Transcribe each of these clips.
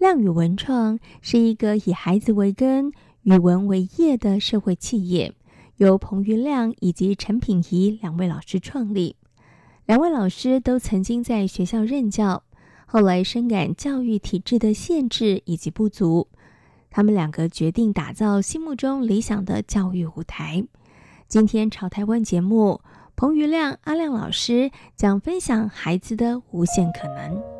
亮语文创是一个以孩子为根、语文为业的社会企业，由彭于亮以及陈品仪两位老师创立。两位老师都曾经在学校任教，后来深感教育体制的限制以及不足，他们两个决定打造心目中理想的教育舞台。今天潮台湾节目，彭于亮阿亮老师将分享孩子的无限可能。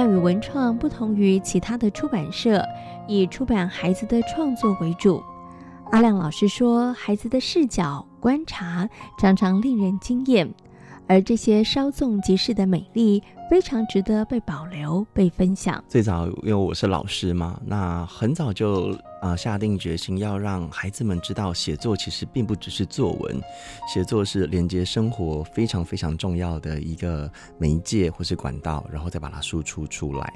亮与文创不同于其他的出版社，以出版孩子的创作为主。阿亮老师说，孩子的视角观察常常令人惊艳，而这些稍纵即逝的美丽，非常值得被保留、被分享。最早，因为我是老师嘛，那很早就啊、下定决心要让孩子们知道，写作其实并不只是作文，写作是连接生活非常非常重要的一个媒介或是管道，然后再把它输出出来。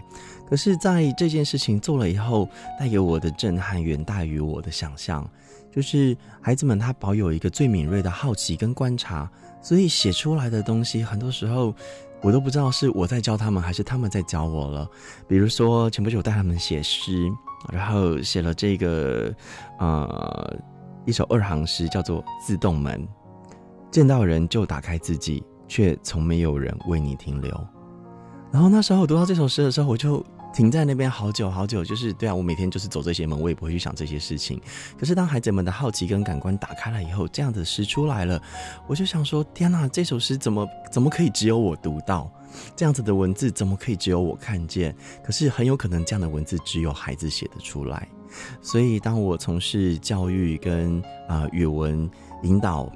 可是，在这件事情做了以后，带给我的震撼远大于我的想象，就是孩子们他保有一个最敏锐的好奇跟观察，所以写出来的东西很多时候。我都不知道是我在教他们，还是他们在教我了。比如说，前不久带他们写诗，然后写了这个，呃，一首二行诗，叫做《自动门》，见到人就打开自己，却从没有人为你停留。然后那时候我读到这首诗的时候，我就。停在那边好久好久，就是对啊，我每天就是走这些门，我也不会去想这些事情。可是当孩子们的好奇跟感官打开了以后，这样的诗出来了，我就想说：天哪，这首诗怎么怎么可以只有我读到？这样子的文字怎么可以只有我看见？可是很有可能这样的文字只有孩子写得出来。所以当我从事教育跟啊、语文引导。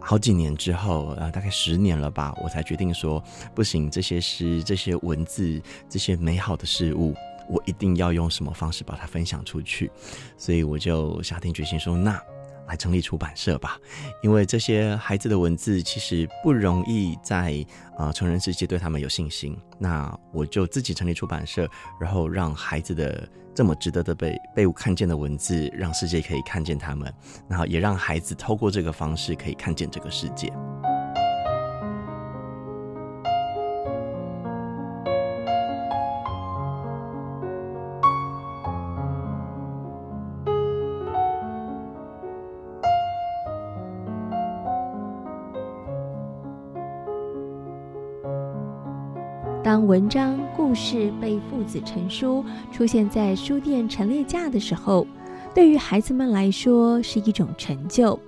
好几年之后，呃，大概十年了吧，我才决定说，不行，这些诗、这些文字、这些美好的事物，我一定要用什么方式把它分享出去。所以我就下定决心说，那。来成立出版社吧，因为这些孩子的文字其实不容易在呃成人世界对他们有信心。那我就自己成立出版社，然后让孩子的这么值得的被被看见的文字，让世界可以看见他们，然后也让孩子透过这个方式可以看见这个世界。当文章故事被父子成书，出现在书店陈列架的时候，对于孩子们来说是一种成就，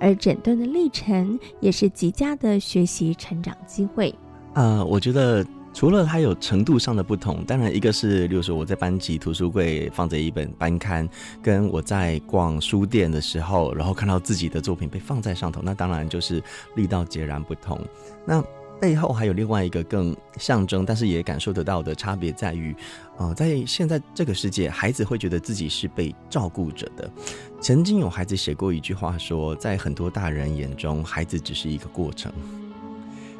而整段的历程也是极佳的学习成长机会。呃，我觉得除了它有程度上的不同，当然一个是，例如说我在班级图书柜放着一本班刊，跟我在逛书店的时候，然后看到自己的作品被放在上头，那当然就是力道截然不同。那背后还有另外一个更象征，但是也感受得到的差别在于，呃，在现在这个世界，孩子会觉得自己是被照顾着的。曾经有孩子写过一句话说，在很多大人眼中，孩子只是一个过程。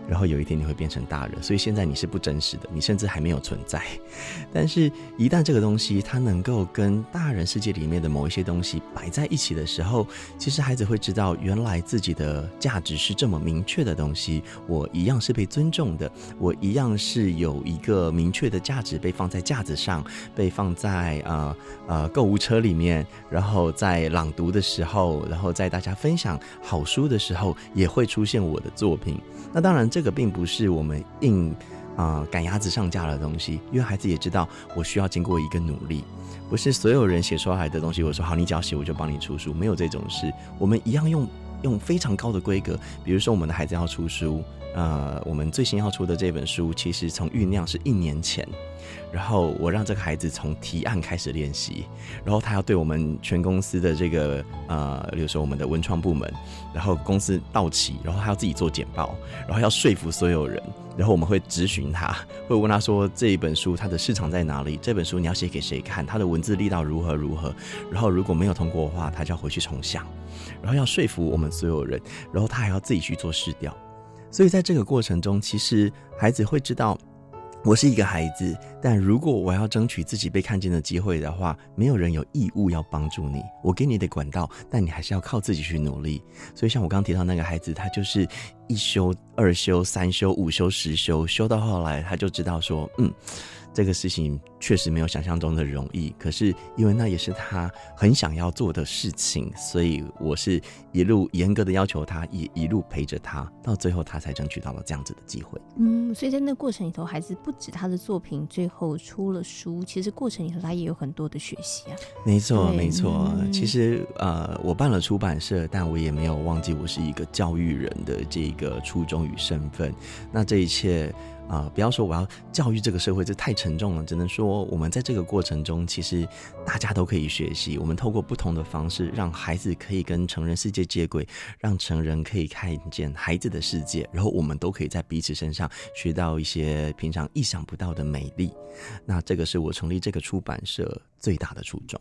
然后有一天你会变成大人，所以现在你是不真实的，你甚至还没有存在。但是，一旦这个东西它能够跟大人世界里面的某一些东西摆在一起的时候，其实孩子会知道，原来自己的价值是这么明确的东西。我一样是被尊重的，我一样是有一个明确的价值被放在架子上，被放在呃呃购物车里面，然后在朗读的时候，然后在大家分享好书的时候，也会出现我的作品。那当然，这这个并不是我们硬啊赶鸭子上架的东西，因为孩子也知道我需要经过一个努力，不是所有人写出来的东西，我说好，你只要写，我就帮你出书，没有这种事。我们一样用用非常高的规格，比如说我们的孩子要出书，呃，我们最新要出的这本书，其实从酝酿是一年前。然后我让这个孩子从提案开始练习，然后他要对我们全公司的这个呃，比如说我们的文创部门，然后公司到期，然后他要自己做简报，然后要说服所有人，然后我们会咨询他，会问他说，这一本书它的市场在哪里？这本书你要写给谁看？它的文字力道如何如何？然后如果没有通过的话，他就要回去重想，然后要说服我们所有人，然后他还要自己去做试调，所以在这个过程中，其实孩子会知道。我是一个孩子，但如果我要争取自己被看见的机会的话，没有人有义务要帮助你。我给你的管道，但你还是要靠自己去努力。所以，像我刚刚提到那个孩子，他就是一修、二修、三修、五修、十修，修到后来，他就知道说，嗯。这个事情确实没有想象中的容易，可是因为那也是他很想要做的事情，所以我是一路严格的要求他，也一路陪着他，到最后他才争取到了这样子的机会。嗯，所以在那过程里头，孩子不止他的作品最后出了书，其实过程里头他也有很多的学习啊。没错，没错。嗯、其实呃，我办了出版社，但我也没有忘记我是一个教育人的这个初衷与身份。那这一切。啊、呃，不要说我要教育这个社会，这太沉重了。只能说我们在这个过程中，其实大家都可以学习。我们透过不同的方式，让孩子可以跟成人世界接轨，让成人可以看见孩子的世界，然后我们都可以在彼此身上学到一些平常意想不到的美丽。那这个是我成立这个出版社最大的初衷。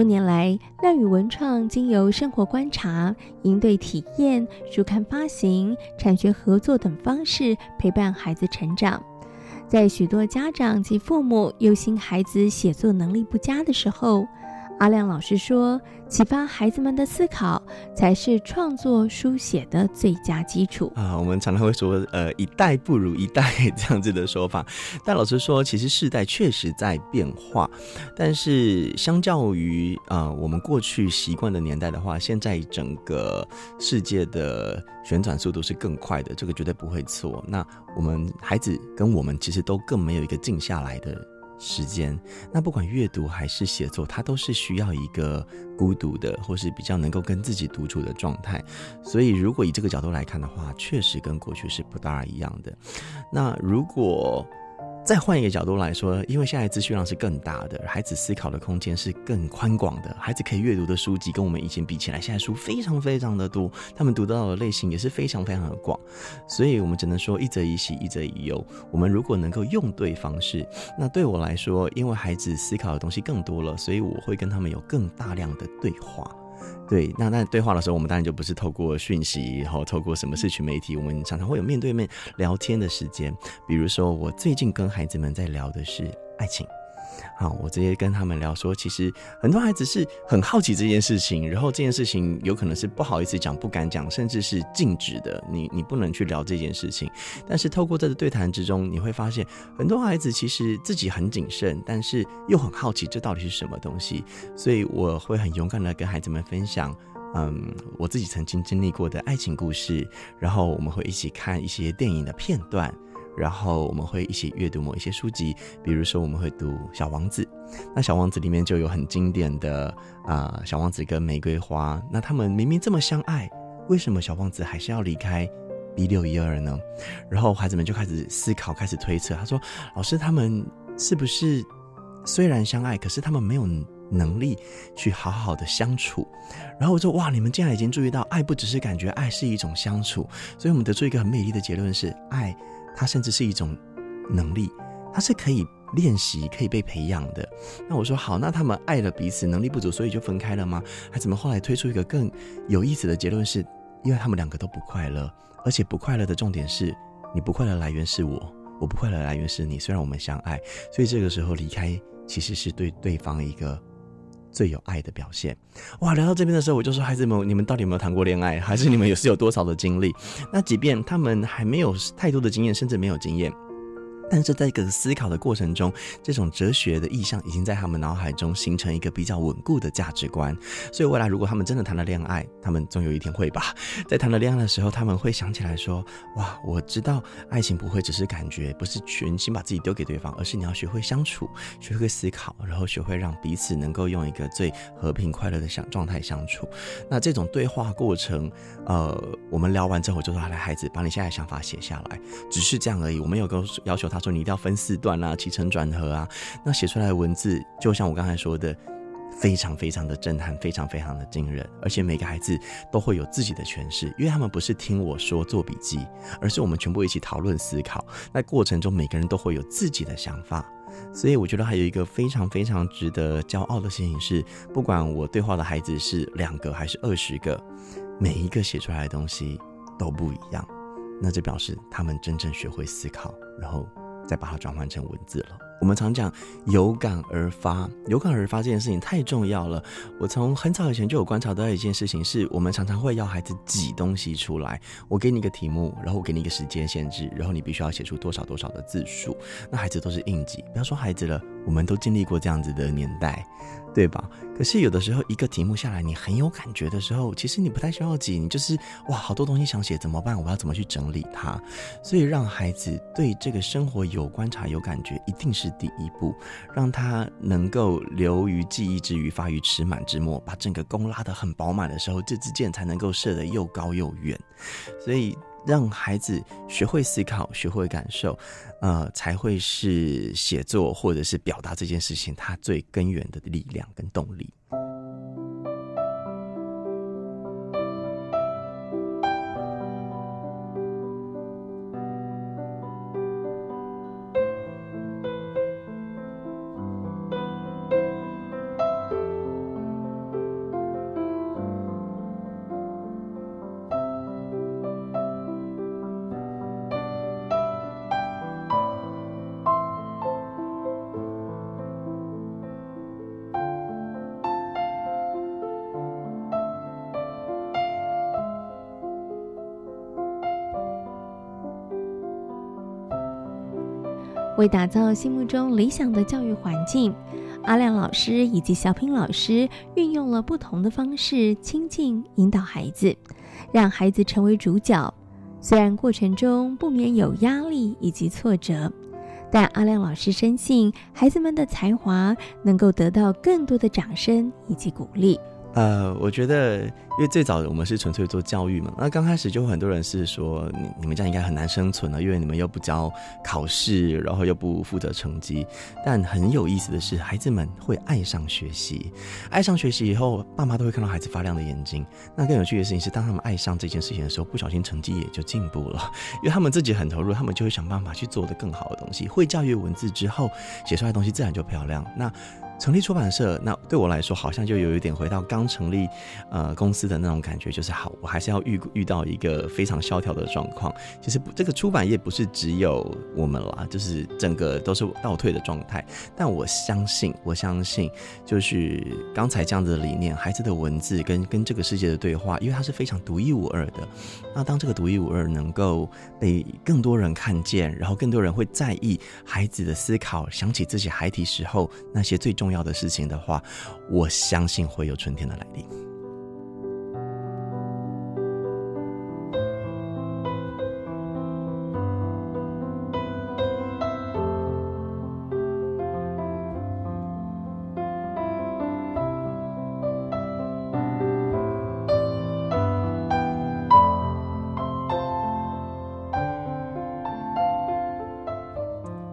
多年来，亮宇文创经由生活观察、应对体验、书刊发行、产学合作等方式陪伴孩子成长。在许多家长及父母忧心孩子写作能力不佳的时候，阿亮老师说：“启发孩子们的思考，才是创作书写的最佳基础。”啊，我们常常会说，呃，一代不如一代这样子的说法。但老师说，其实世代确实在变化，但是相较于啊、我们过去习惯的年代的话，现在整个世界的旋转速度是更快的，这个绝对不会错。那我们孩子跟我们其实都更没有一个静下来的。时间，那不管阅读还是写作，它都是需要一个孤独的，或是比较能够跟自己独处的状态。所以，如果以这个角度来看的话，确实跟过去是不大一样的。那如果再换一个角度来说，因为现在资讯量是更大的，孩子思考的空间是更宽广的，孩子可以阅读的书籍跟我们以前比起来，现在书非常非常的多，他们读到的类型也是非常非常的广，所以我们只能说一则以喜，一则以忧。我们如果能够用对方式，那对我来说，因为孩子思考的东西更多了，所以我会跟他们有更大量的对话。对，那那对话的时候，我们当然就不是透过讯息，然后透过什么社群媒体，我们常常会有面对面聊天的时间。比如说，我最近跟孩子们在聊的是爱情。好，我直接跟他们聊说，其实很多孩子是很好奇这件事情，然后这件事情有可能是不好意思讲、不敢讲，甚至是禁止的，你你不能去聊这件事情。但是透过这个对谈之中，你会发现很多孩子其实自己很谨慎，但是又很好奇这到底是什么东西。所以我会很勇敢的跟孩子们分享，嗯，我自己曾经经历过的爱情故事，然后我们会一起看一些电影的片段。然后我们会一起阅读某一些书籍，比如说我们会读《小王子》，那《小王子》里面就有很经典的啊，小王子跟玫瑰花，那他们明明这么相爱，为什么小王子还是要离开 B 六一二呢然后孩子们就开始思考，开始推测。他说：“老师，他们是不是虽然相爱，可是他们没有能力去好好的相处。然后我说：“哇，你们竟然已经注意到，爱不只是感觉，爱是一种相处。”所以，我们得出一个很美丽的结论是：爱，它甚至是一种能力，它是可以练习、可以被培养的。那我说好，那他们爱了彼此，能力不足，所以就分开了吗？孩子们后来推出一个更有意思的结论是：因为他们两个都不快乐，而且不快乐的重点是，你不快乐来源是我。我不快乐来源是你，虽然我们相爱，所以这个时候离开其实是对对方一个最有爱的表现。哇，聊到这边的时候，我就说：孩子们，你们到底有没有谈过恋爱？还是你们有是有多少的经历？那即便他们还没有太多的经验，甚至没有经验。但是在一个思考的过程中，这种哲学的意象已经在他们脑海中形成一个比较稳固的价值观。所以未来如果他们真的谈了恋爱，他们总有一天会吧，在谈了恋爱的时候，他们会想起来说：“哇，我知道爱情不会只是感觉，不是全心把自己丢给对方，而是你要学会相处，学会思考，然后学会让彼此能够用一个最和平快乐的相状态相处。那这种对话过程，呃，我们聊完之后，我就说：来，孩子，把你现在的想法写下来，只是这样而已。我没有跟要求他。说你一定要分四段啊，起承转合啊，那写出来的文字就像我刚才说的，非常非常的震撼，非常非常的惊人，而且每个孩子都会有自己的诠释，因为他们不是听我说做笔记，而是我们全部一起讨论思考，那过程中每个人都会有自己的想法，所以我觉得还有一个非常非常值得骄傲的事情是，不管我对话的孩子是两个还是二十个，每一个写出来的东西都不一样，那这表示他们真正学会思考，然后。再把它转换成文字了。我们常讲有感而发，有感而发这件事情太重要了。我从很早以前就有观察到一件事情，是我们常常会要孩子挤东西出来。我给你一个题目，然后我给你一个时间限制，然后你必须要写出多少多少的字数。那孩子都是硬挤，不要说孩子了，我们都经历过这样子的年代。对吧？可是有的时候一个题目下来，你很有感觉的时候，其实你不太需要挤，你就是哇，好多东西想写，怎么办？我要怎么去整理它？所以让孩子对这个生活有观察、有感觉，一定是第一步，让他能够留于记忆之余，发于尺满之末，把整个弓拉得很饱满的时候，这支箭才能够射得又高又远。所以。让孩子学会思考，学会感受，呃，才会是写作或者是表达这件事情它最根源的力量跟动力。为打造心目中理想的教育环境，阿亮老师以及小品老师运用了不同的方式亲近引导孩子，让孩子成为主角。虽然过程中不免有压力以及挫折，但阿亮老师深信孩子们的才华能够得到更多的掌声以及鼓励。呃，我觉得，因为最早我们是纯粹做教育嘛，那刚开始就很多人是说，你你们这样应该很难生存了，因为你们又不教考试，然后又不负责成绩。但很有意思的是，孩子们会爱上学习，爱上学习以后，爸妈都会看到孩子发亮的眼睛。那更有趣的事情是，当他们爱上这件事情的时候，不小心成绩也就进步了，因为他们自己很投入，他们就会想办法去做得更好的东西。会教育文字之后，写出来的东西自然就漂亮。那。成立出版社，那对我来说好像就有一点回到刚成立呃公司的那种感觉，就是好，我还是要遇遇到一个非常萧条的状况。其实这个出版业不是只有我们啦，就是整个都是倒退的状态。但我相信，我相信，就是刚才这样子的理念，孩子的文字跟跟这个世界的对话，因为它是非常独一无二的。那当这个独一无二能够被更多人看见，然后更多人会在意孩子的思考，想起自己孩提时候那些最重。重要的事情的话，我相信会有春天的来临。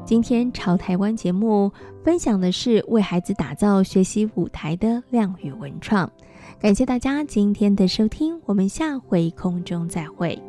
今天潮台湾节目分享的是为孩子打造学习舞台的亮语文创，感谢大家今天的收听，我们下回空中再会。